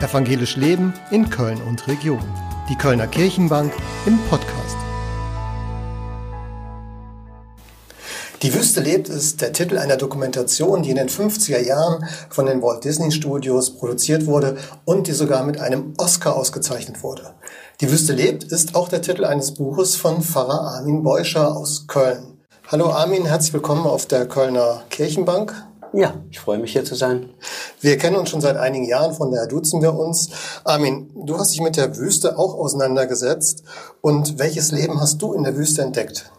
Evangelisch Leben in Köln und Region. Die Kölner Kirchenbank im Podcast. Die Wüste lebt ist der Titel einer Dokumentation, die in den 50er Jahren von den Walt Disney Studios produziert wurde und die sogar mit einem Oscar ausgezeichnet wurde. Die Wüste lebt ist auch der Titel eines Buches von Pfarrer Armin Beuscher aus Köln. Hallo Armin, herzlich willkommen auf der Kölner Kirchenbank. Ja, ich freue mich hier zu sein. Wir kennen uns schon seit einigen Jahren, von daher duzen wir uns. Armin, du hast dich mit der Wüste auch auseinandergesetzt. Und welches Leben hast du in der Wüste entdeckt?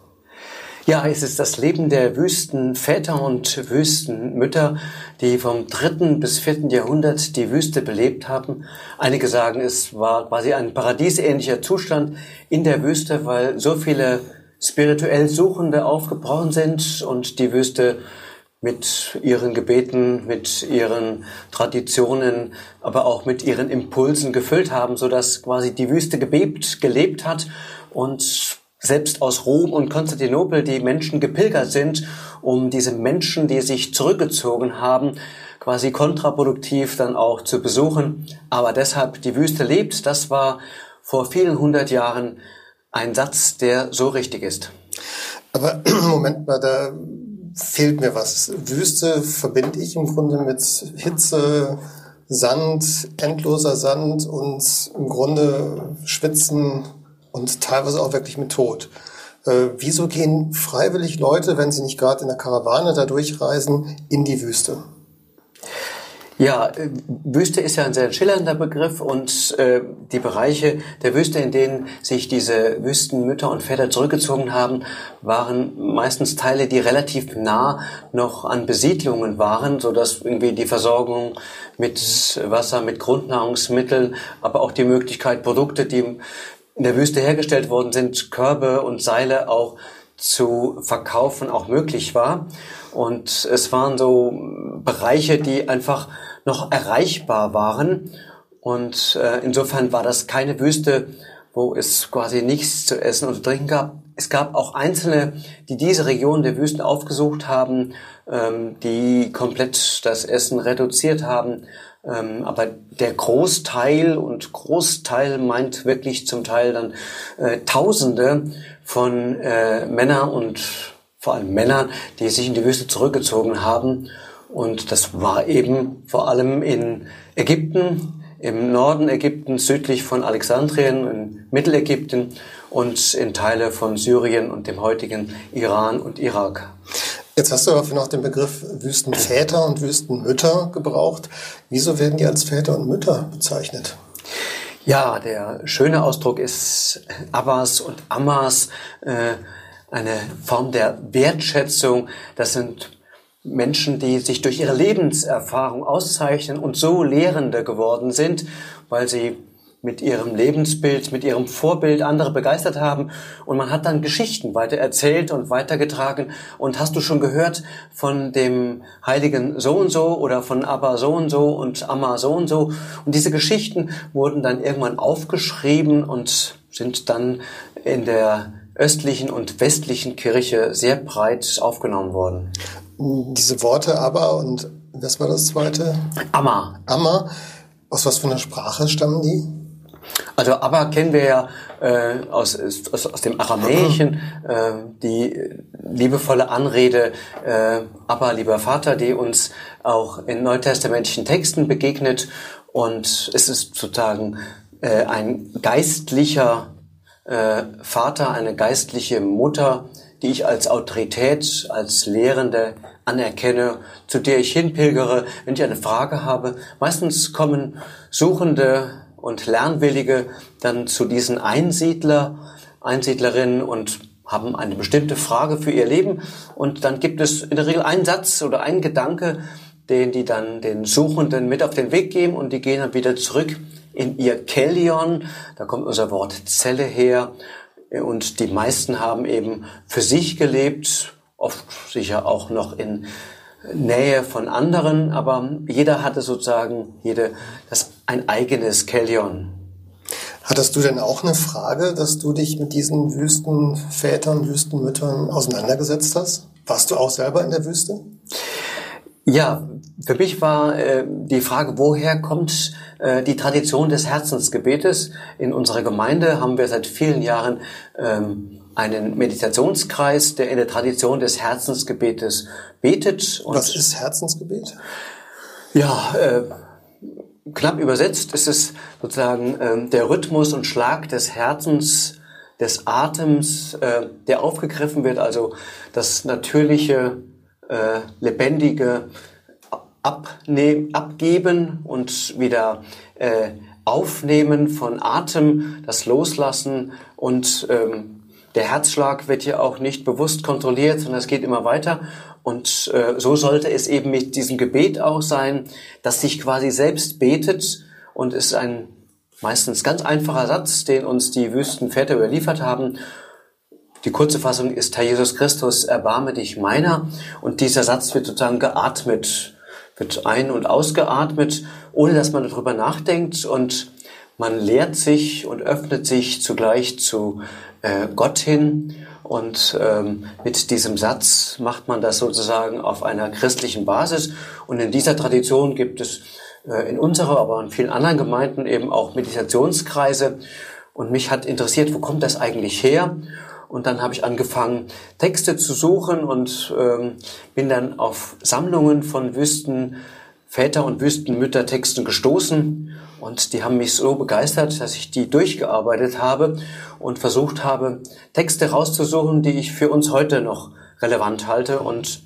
Ja, es ist das Leben der Wüstenväter und Wüstenmütter, die vom dritten bis vierten Jahrhundert die Wüste belebt haben. Einige sagen, es war quasi ein paradiesähnlicher Zustand in der Wüste, weil so viele spirituell Suchende aufgebrochen sind und die Wüste mit ihren Gebeten, mit ihren Traditionen, aber auch mit ihren Impulsen gefüllt haben, so dass quasi die Wüste gebebt, gelebt hat und selbst aus Rom und Konstantinopel die Menschen gepilgert sind, um diese Menschen, die sich zurückgezogen haben, quasi kontraproduktiv dann auch zu besuchen. Aber deshalb die Wüste lebt, das war vor vielen hundert Jahren ein Satz, der so richtig ist. Aber Moment mal, da fehlt mir was. Wüste verbinde ich im Grunde mit Hitze, Sand, endloser Sand und im Grunde Schwitzen und teilweise auch wirklich mit Tod. Äh, wieso gehen freiwillig Leute, wenn sie nicht gerade in der Karawane da durchreisen, in die Wüste? Ja, äh, Wüste ist ja ein sehr schillernder Begriff und äh, die Bereiche der Wüste, in denen sich diese Wüstenmütter und Väter zurückgezogen haben, waren meistens Teile, die relativ nah noch an Besiedlungen waren, so dass irgendwie die Versorgung mit Wasser, mit Grundnahrungsmitteln, aber auch die Möglichkeit, Produkte, die in der Wüste hergestellt worden sind, Körbe und Seile auch zu verkaufen, auch möglich war. Und es waren so Bereiche, die einfach noch erreichbar waren. Und äh, insofern war das keine Wüste, wo es quasi nichts zu essen und zu trinken gab. Es gab auch Einzelne, die diese Region der Wüsten aufgesucht haben, ähm, die komplett das Essen reduziert haben. Ähm, aber der Großteil und Großteil meint wirklich zum Teil dann äh, Tausende von äh, Männern und vor allem Männern, die sich in die Wüste zurückgezogen haben. Und das war eben vor allem in Ägypten, im Norden Ägyptens, südlich von Alexandrien, in Mittelägypten und in Teile von Syrien und dem heutigen Iran und Irak. Jetzt hast du aber noch den Begriff Wüstenväter und Wüstenmütter gebraucht. Wieso werden die als Väter und Mütter bezeichnet? Ja, der schöne Ausdruck ist Abbas und Ammas. Äh, eine Form der Wertschätzung. Das sind Menschen, die sich durch ihre Lebenserfahrung auszeichnen und so Lehrende geworden sind, weil sie mit ihrem Lebensbild, mit ihrem Vorbild andere begeistert haben. Und man hat dann Geschichten weiter erzählt und weitergetragen. Und hast du schon gehört von dem heiligen so und so oder von Abba so und so und Amma so und so? Und diese Geschichten wurden dann irgendwann aufgeschrieben und sind dann in der östlichen und westlichen Kirche sehr breit aufgenommen worden. Diese Worte aber und was war das zweite? Amma. Amma. Aus was für einer Sprache stammen die? Also Abba kennen wir ja äh, aus, aus, aus dem Aramäischen, äh, die liebevolle Anrede äh, Abba, lieber Vater, die uns auch in neutestamentlichen Texten begegnet. Und es ist sozusagen äh, ein geistlicher äh, Vater, eine geistliche Mutter, die ich als Autorität, als Lehrende anerkenne, zu der ich hinpilgere, wenn ich eine Frage habe. Meistens kommen Suchende und Lernwillige dann zu diesen Einsiedler, Einsiedlerinnen und haben eine bestimmte Frage für ihr Leben. Und dann gibt es in der Regel einen Satz oder einen Gedanke, den die dann den Suchenden mit auf den Weg geben und die gehen dann wieder zurück in ihr Kellion. Da kommt unser Wort Zelle her. Und die meisten haben eben für sich gelebt, oft sicher auch noch in Nähe von anderen, aber jeder hatte sozusagen jede das ein eigenes Kellion. Hattest du denn auch eine Frage, dass du dich mit diesen Wüstenvätern, Wüstenmüttern auseinandergesetzt hast? Warst du auch selber in der Wüste? Ja, für mich war äh, die Frage, woher kommt äh, die Tradition des Herzensgebetes? In unserer Gemeinde haben wir seit vielen Jahren ähm, einen Meditationskreis, der in der Tradition des Herzensgebetes betet. Was ist Herzensgebet? Ja, äh, knapp übersetzt ist es sozusagen äh, der Rhythmus und Schlag des Herzens, des Atems, äh, der aufgegriffen wird, also das natürliche äh, lebendige Abnehm, Abgeben und wieder äh, Aufnehmen von Atem, das Loslassen und ähm, der Herzschlag wird ja auch nicht bewusst kontrolliert, sondern es geht immer weiter. Und äh, so sollte es eben mit diesem Gebet auch sein, dass sich quasi selbst betet und ist ein meistens ganz einfacher Satz, den uns die Wüstenväter überliefert haben. Die kurze Fassung ist, Herr Jesus Christus, erbarme dich meiner. Und dieser Satz wird sozusagen geatmet, wird ein- und ausgeatmet, ohne dass man darüber nachdenkt. Und man lehrt sich und öffnet sich zugleich zu äh, Gott hin. Und ähm, mit diesem Satz macht man das sozusagen auf einer christlichen Basis. Und in dieser Tradition gibt es äh, in unserer, aber in vielen anderen Gemeinden eben auch Meditationskreise. Und mich hat interessiert, wo kommt das eigentlich her? Und dann habe ich angefangen, Texte zu suchen und ähm, bin dann auf Sammlungen von Wüstenväter und Wüstenmüttertexten gestoßen. Und die haben mich so begeistert, dass ich die durchgearbeitet habe und versucht habe, Texte rauszusuchen, die ich für uns heute noch relevant halte. Und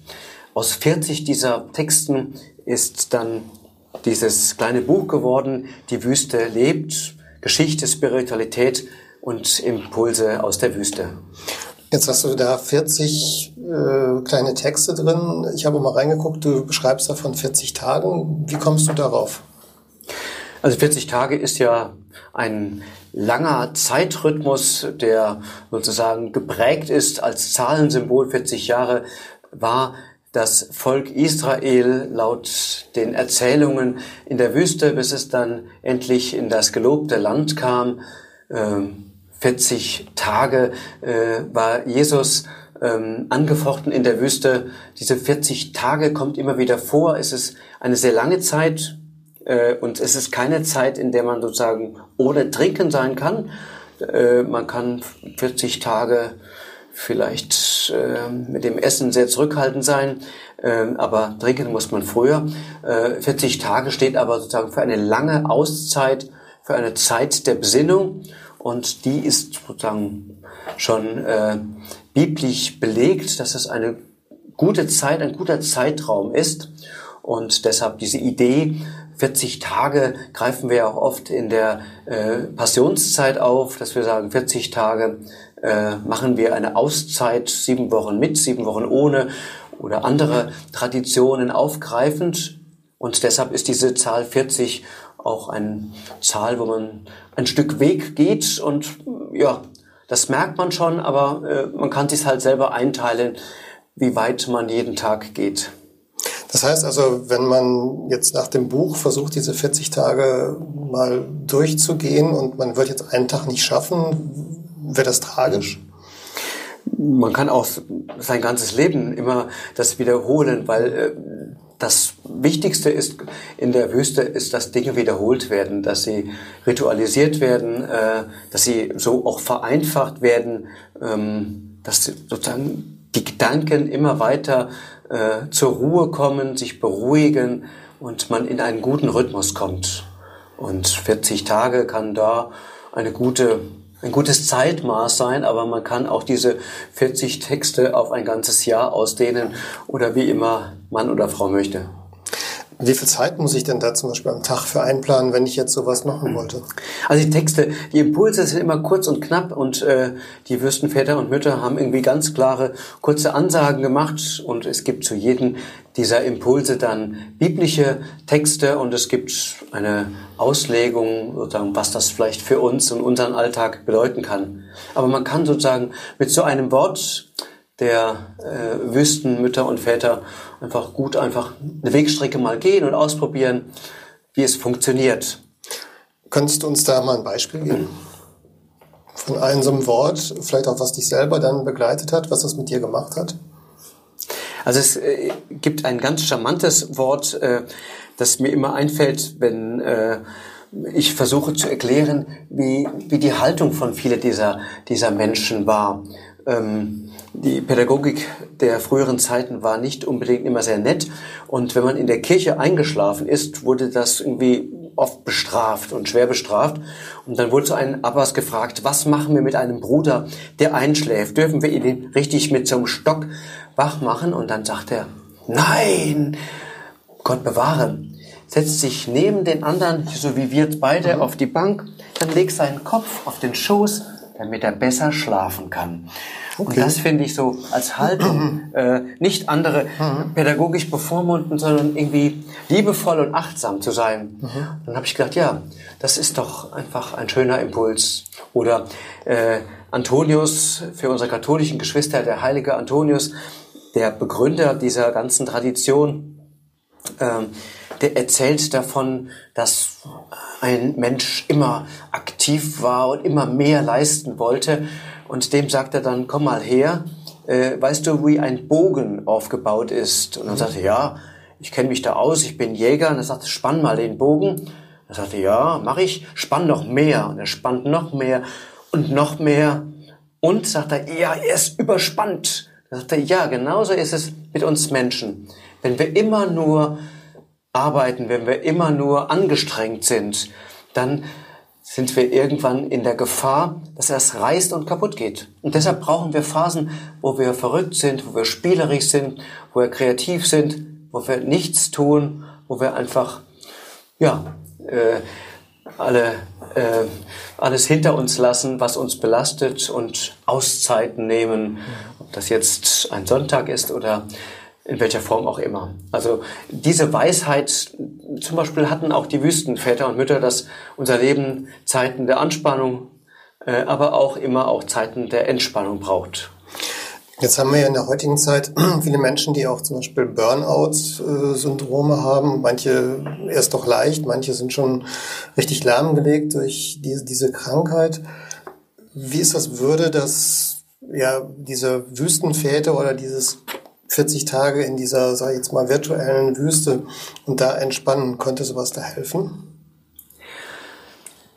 aus 40 dieser Texten ist dann dieses kleine Buch geworden, Die Wüste lebt, Geschichte, Spiritualität und Impulse aus der Wüste. Jetzt hast du da 40 äh, kleine Texte drin. Ich habe mal reingeguckt, du beschreibst davon 40 Tagen. Wie kommst du darauf? Also 40 Tage ist ja ein langer Zeitrhythmus, der sozusagen geprägt ist als Zahlensymbol. 40 Jahre war das Volk Israel laut den Erzählungen in der Wüste, bis es dann endlich in das gelobte Land kam. Ähm, 40 Tage äh, war Jesus ähm, angefochten in der Wüste. Diese 40 Tage kommt immer wieder vor. Es ist eine sehr lange Zeit äh, und es ist keine Zeit, in der man sozusagen ohne Trinken sein kann. Äh, man kann 40 Tage vielleicht äh, mit dem Essen sehr zurückhaltend sein, äh, aber trinken muss man früher. Äh, 40 Tage steht aber sozusagen für eine lange Auszeit, für eine Zeit der Besinnung und die ist sozusagen schon äh, biblisch belegt, dass es eine gute Zeit, ein guter Zeitraum ist und deshalb diese Idee, 40 Tage greifen wir auch oft in der äh, Passionszeit auf, dass wir sagen, 40 Tage äh, machen wir eine Auszeit, sieben Wochen mit, sieben Wochen ohne oder andere Traditionen aufgreifend. Und deshalb ist diese Zahl 40 auch eine Zahl, wo man ein Stück Weg geht und ja, das merkt man schon, aber äh, man kann sich halt selber einteilen, wie weit man jeden Tag geht. Das heißt also, wenn man jetzt nach dem Buch versucht, diese 40 Tage mal durchzugehen und man wird jetzt einen Tag nicht schaffen, wäre das tragisch? Man kann auch sein ganzes Leben immer das wiederholen, weil äh, das Wichtigste ist in der Wüste ist, dass Dinge wiederholt werden, dass sie ritualisiert werden, äh, dass sie so auch vereinfacht werden, ähm, dass sozusagen die Gedanken immer weiter äh, zur Ruhe kommen, sich beruhigen und man in einen guten Rhythmus kommt. Und 40 Tage kann da eine gute ein gutes Zeitmaß sein, aber man kann auch diese 40 Texte auf ein ganzes Jahr ausdehnen oder wie immer Mann oder Frau möchte. Wie viel Zeit muss ich denn da zum Beispiel am Tag für einplanen, wenn ich jetzt sowas machen wollte? Also die Texte, die Impulse sind immer kurz und knapp und äh, die Würstenväter und Mütter haben irgendwie ganz klare, kurze Ansagen gemacht und es gibt zu jedem dieser Impulse dann biblische Texte und es gibt eine Auslegung, sozusagen, was das vielleicht für uns und unseren Alltag bedeuten kann. Aber man kann sozusagen mit so einem Wort der äh, Wüstenmütter und Väter einfach gut einfach eine Wegstrecke mal gehen und ausprobieren, wie es funktioniert. Könntest du uns da mal ein Beispiel geben? Von einem so einem Wort, vielleicht auch was dich selber dann begleitet hat, was das mit dir gemacht hat? Also es äh, gibt ein ganz charmantes Wort, äh, das mir immer einfällt, wenn äh, ich versuche zu erklären, wie, wie die Haltung von vielen dieser, dieser Menschen war. Ähm, die Pädagogik der früheren Zeiten war nicht unbedingt immer sehr nett. Und wenn man in der Kirche eingeschlafen ist, wurde das irgendwie oft bestraft und schwer bestraft. Und dann wurde so ein Abbas gefragt, was machen wir mit einem Bruder, der einschläft? Dürfen wir ihn richtig mit so einem Stock wach machen? Und dann sagt er, nein, Gott bewahre. Setzt sich neben den anderen, so wie wir beide, auf die Bank, dann legt seinen Kopf auf den Schoß, damit er besser schlafen kann. Okay. Und das finde ich so als Haltung, äh, nicht andere mhm. pädagogisch bevormunden, sondern irgendwie liebevoll und achtsam zu sein. Mhm. Dann habe ich gedacht, ja, das ist doch einfach ein schöner Impuls. Oder äh, Antonius, für unsere katholischen Geschwister, der heilige Antonius, der Begründer dieser ganzen Tradition, äh, der erzählt davon, dass ein Mensch immer aktiv war und immer mehr leisten wollte und dem sagt er dann, komm mal her, äh, weißt du, wie ein Bogen aufgebaut ist? Und dann sagt er, ja, ich kenne mich da aus, ich bin Jäger. Und er sagt, spann mal den Bogen. Er sagte, ja, mach ich, spann noch mehr. Und er spannt noch mehr und noch mehr. Und sagt er, ja, er ist überspannt. Er sagte, ja, genauso ist es mit uns Menschen. Wenn wir immer nur arbeiten, wenn wir immer nur angestrengt sind, dann sind wir irgendwann in der Gefahr, dass es reißt und kaputt geht. Und deshalb brauchen wir Phasen, wo wir verrückt sind, wo wir spielerisch sind, wo wir kreativ sind, wo wir nichts tun, wo wir einfach, ja, äh, alle, äh, alles hinter uns lassen, was uns belastet und Auszeiten nehmen, ob das jetzt ein Sonntag ist oder in welcher Form auch immer. Also diese Weisheit, zum Beispiel hatten auch die Wüstenväter und Mütter, dass unser Leben Zeiten der Anspannung, äh, aber auch immer auch Zeiten der Entspannung braucht. Jetzt haben wir ja in der heutigen Zeit viele Menschen, die auch zum Beispiel Burnout-Syndrome haben. Manche erst doch leicht, manche sind schon richtig lahmgelegt durch diese, diese Krankheit. Wie ist das, würde das ja, diese Wüstenväter oder dieses 40 Tage in dieser, sag ich jetzt mal, virtuellen Wüste und da entspannen. Könnte sowas da helfen?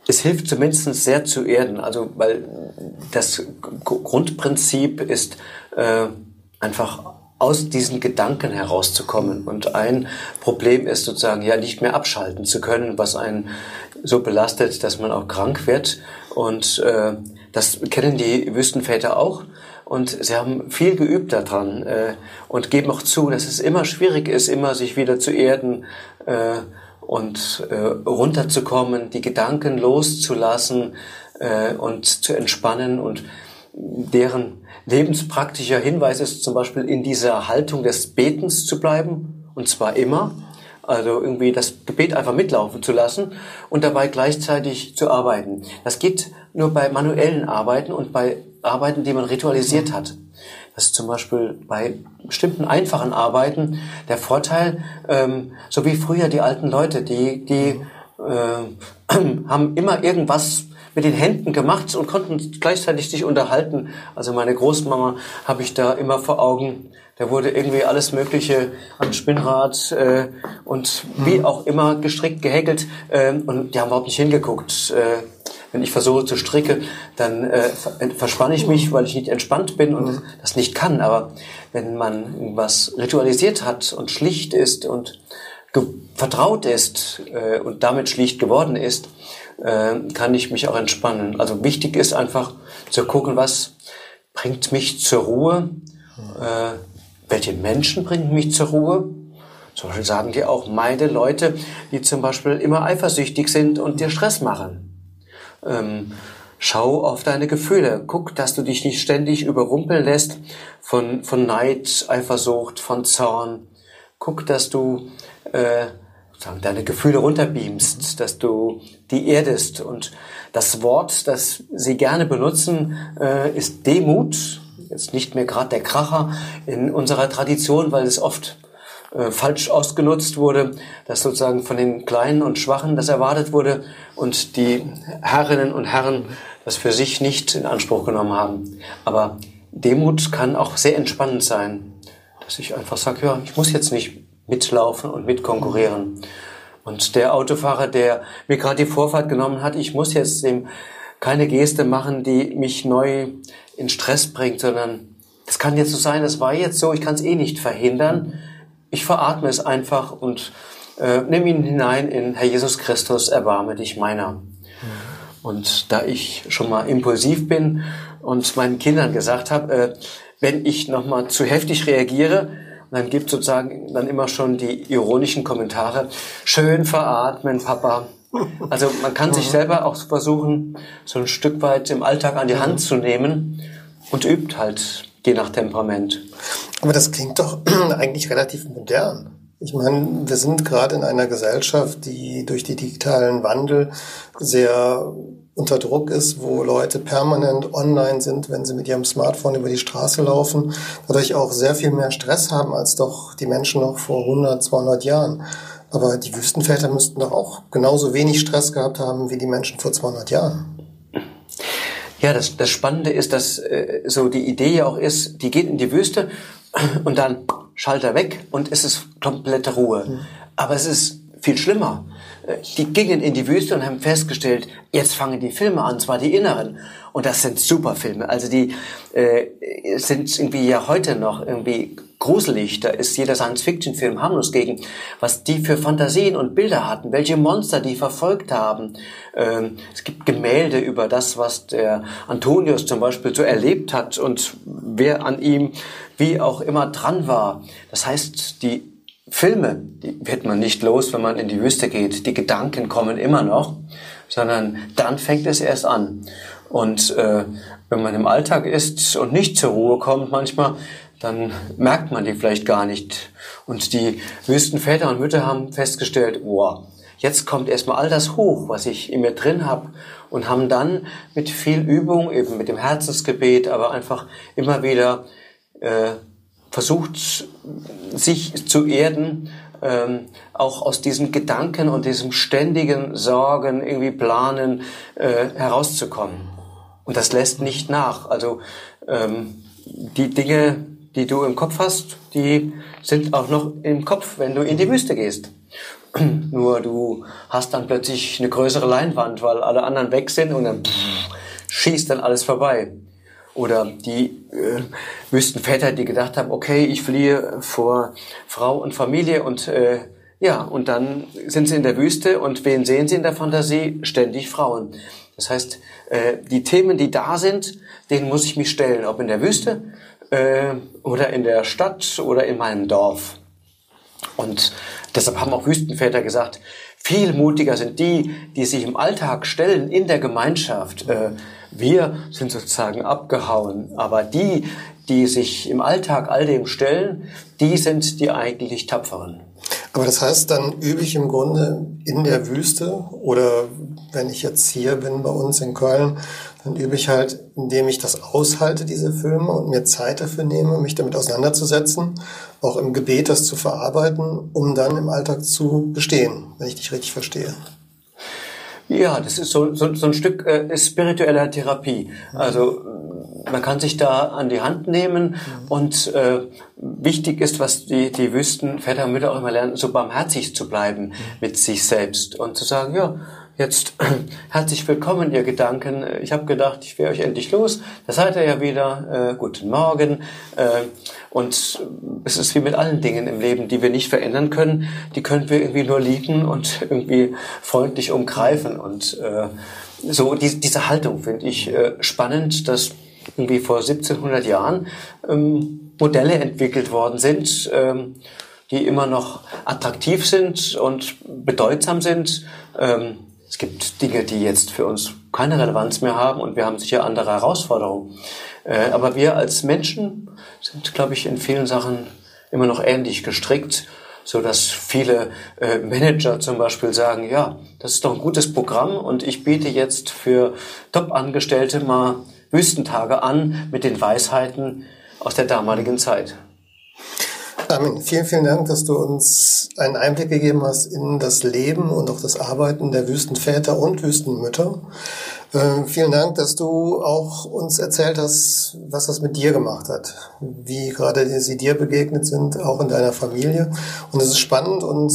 Es hilft zumindest sehr zu erden, also weil das Grundprinzip ist äh, einfach aus diesen Gedanken herauszukommen. Und ein Problem ist sozusagen ja nicht mehr abschalten zu können, was einen so belastet, dass man auch krank wird. Und äh, das kennen die Wüstenväter auch. Und sie haben viel geübt daran äh, und geben auch zu, dass es immer schwierig ist, immer sich wieder zu erden äh, und äh, runterzukommen, die Gedanken loszulassen äh, und zu entspannen. Und deren lebenspraktischer Hinweis ist zum Beispiel in dieser Haltung des Betens zu bleiben, und zwar immer. Also irgendwie das Gebet einfach mitlaufen zu lassen und dabei gleichzeitig zu arbeiten. Das geht nur bei manuellen Arbeiten und bei Arbeiten, die man ritualisiert hat. Das ist zum Beispiel bei bestimmten einfachen Arbeiten der Vorteil, ähm, so wie früher die alten Leute, die, die äh, haben immer irgendwas mit den Händen gemacht und konnten gleichzeitig sich unterhalten. Also meine Großmama habe ich da immer vor Augen. Da wurde irgendwie alles Mögliche an Spinnrad äh, und wie mhm. auch immer gestrickt, gehäkelt äh, und die haben überhaupt nicht hingeguckt. Äh, wenn ich versuche zu stricken, dann äh, verspanne ich mich, weil ich nicht entspannt bin und das nicht kann. Aber wenn man irgendwas ritualisiert hat und schlicht ist und vertraut ist äh, und damit schlicht geworden ist, äh, kann ich mich auch entspannen. Also wichtig ist einfach zu gucken, was bringt mich zur Ruhe, äh, welche Menschen bringen mich zur Ruhe. Zum Beispiel sagen die auch meine Leute, die zum Beispiel immer eifersüchtig sind und dir Stress machen. Ähm, schau auf deine Gefühle. Guck, dass du dich nicht ständig überrumpeln lässt von, von Neid, Eifersucht, von Zorn. Guck, dass du äh, deine Gefühle runterbeamst, dass du die erdest. Und das Wort, das sie gerne benutzen, äh, ist Demut. Jetzt nicht mehr gerade der Kracher in unserer Tradition, weil es oft äh, falsch ausgenutzt wurde, dass sozusagen von den Kleinen und Schwachen das erwartet wurde und die Herrinnen und Herren das für sich nicht in Anspruch genommen haben. Aber Demut kann auch sehr entspannend sein. dass ich einfach sage, ja, ich muss jetzt nicht mitlaufen und mitkonkurrieren. Und der Autofahrer, der mir gerade die Vorfahrt genommen hat, ich muss jetzt dem keine Geste machen, die mich neu in Stress bringt, sondern es kann jetzt so sein, das war jetzt so, ich kann es eh nicht verhindern. Ich veratme es einfach und äh, nimm ihn hinein in Herr Jesus Christus, erbarme dich meiner. Und da ich schon mal impulsiv bin und meinen Kindern gesagt habe, äh, wenn ich nochmal zu heftig reagiere, dann gibt sozusagen dann immer schon die ironischen Kommentare, schön veratmen, Papa. Also man kann sich selber auch versuchen, so ein Stück weit im Alltag an die Hand zu nehmen und übt halt je nach Temperament. Aber das klingt doch eigentlich relativ modern. Ich meine, wir sind gerade in einer Gesellschaft, die durch die digitalen Wandel sehr unter Druck ist, wo Leute permanent online sind, wenn sie mit ihrem Smartphone über die Straße laufen, dadurch auch sehr viel mehr Stress haben als doch die Menschen noch vor 100, 200 Jahren. Aber die Wüstenväter müssten doch auch genauso wenig Stress gehabt haben wie die Menschen vor 200 Jahren. Ja, das, das Spannende ist, dass äh, so die Idee ja auch ist, die geht in die Wüste und dann Schalter weg und es ist komplette Ruhe. Mhm. Aber es ist viel schlimmer. Äh, die gingen in die Wüste und haben festgestellt, jetzt fangen die Filme an, zwar die inneren. Und das sind super Filme. Also die äh, sind irgendwie ja heute noch irgendwie gruselig. Da ist jeder Science-Fiction-Film harmlos gegen, was die für Fantasien und Bilder hatten, welche Monster die verfolgt haben. Ähm, es gibt Gemälde über das, was der Antonius zum Beispiel so erlebt hat und wer an ihm wie auch immer dran war. Das heißt, die Filme, die wird man nicht los, wenn man in die Wüste geht. Die Gedanken kommen immer noch, sondern dann fängt es erst an. Und äh, wenn man im Alltag ist und nicht zur Ruhe kommt manchmal, dann merkt man die vielleicht gar nicht. Und die Wüstenväter und Mütter haben festgestellt, wow, jetzt kommt erstmal all das hoch, was ich in mir drin habe und haben dann mit viel Übung, eben mit dem Herzensgebet, aber einfach immer wieder äh, versucht, sich zu erden, ähm, auch aus diesen Gedanken und diesem ständigen Sorgen, irgendwie Planen äh, herauszukommen. Und das lässt nicht nach. Also ähm, die Dinge, die du im Kopf hast, die sind auch noch im Kopf, wenn du in die Wüste gehst. Nur du hast dann plötzlich eine größere Leinwand, weil alle anderen weg sind und dann pff, schießt dann alles vorbei. Oder die äh, Wüstenväter, die gedacht haben, okay, ich fliehe vor Frau und Familie und äh, ja, und dann sind sie in der Wüste und wen sehen sie in der Fantasie? Ständig Frauen. Das heißt, äh, die Themen, die da sind, denen muss ich mich stellen, ob in der Wüste äh, oder in der Stadt oder in meinem Dorf. Und deshalb haben auch Wüstenväter gesagt, viel mutiger sind die, die sich im Alltag stellen in der Gemeinschaft. Äh, wir sind sozusagen abgehauen, aber die, die sich im Alltag all dem stellen, die sind die eigentlich Tapferen. Aber das heißt, dann übe ich im Grunde in der Wüste oder wenn ich jetzt hier bin bei uns in Köln, dann übe ich halt, indem ich das aushalte, diese Filme und mir Zeit dafür nehme, mich damit auseinanderzusetzen, auch im Gebet das zu verarbeiten, um dann im Alltag zu bestehen, wenn ich dich richtig verstehe. Ja, das ist so, so, so ein Stück äh, spiritueller Therapie. Also man kann sich da an die Hand nehmen mhm. und äh, wichtig ist, was die, die Wüsten, Väter und Mütter auch immer lernen, so barmherzig zu bleiben mhm. mit sich selbst und zu sagen, ja, Jetzt herzlich willkommen, ihr Gedanken. Ich habe gedacht, ich wäre euch endlich los. Da seid ihr ja wieder. Äh, guten Morgen. Äh, und es ist wie mit allen Dingen im Leben, die wir nicht verändern können. Die können wir irgendwie nur lieben und irgendwie freundlich umgreifen. Und äh, so die, diese Haltung finde ich äh, spannend, dass irgendwie vor 1700 Jahren ähm, Modelle entwickelt worden sind. Ähm, die immer noch attraktiv sind und bedeutsam sind. Ähm, es gibt Dinge, die jetzt für uns keine Relevanz mehr haben und wir haben sicher andere Herausforderungen. Äh, aber wir als Menschen sind, glaube ich, in vielen Sachen immer noch ähnlich gestrickt, so dass viele äh, Manager zum Beispiel sagen, ja, das ist doch ein gutes Programm und ich biete jetzt für Top-Angestellte mal Wüstentage an mit den Weisheiten aus der damaligen Zeit. Armin, vielen, vielen Dank, dass du uns einen Einblick gegeben hast in das Leben und auch das Arbeiten der Wüstenväter und Wüstenmütter. Äh, vielen Dank, dass du auch uns erzählt hast, was das mit dir gemacht hat, wie gerade sie dir begegnet sind, auch in deiner Familie. Und es ist spannend und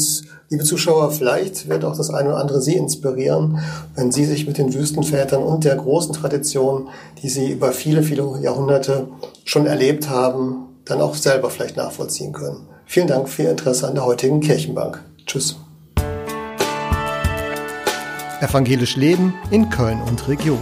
liebe Zuschauer, vielleicht wird auch das eine oder andere Sie inspirieren, wenn Sie sich mit den Wüstenvätern und der großen Tradition, die Sie über viele, viele Jahrhunderte schon erlebt haben, dann auch selber vielleicht nachvollziehen können. Vielen Dank für Ihr Interesse an der heutigen Kirchenbank. Tschüss. Evangelisch Leben in Köln und Region.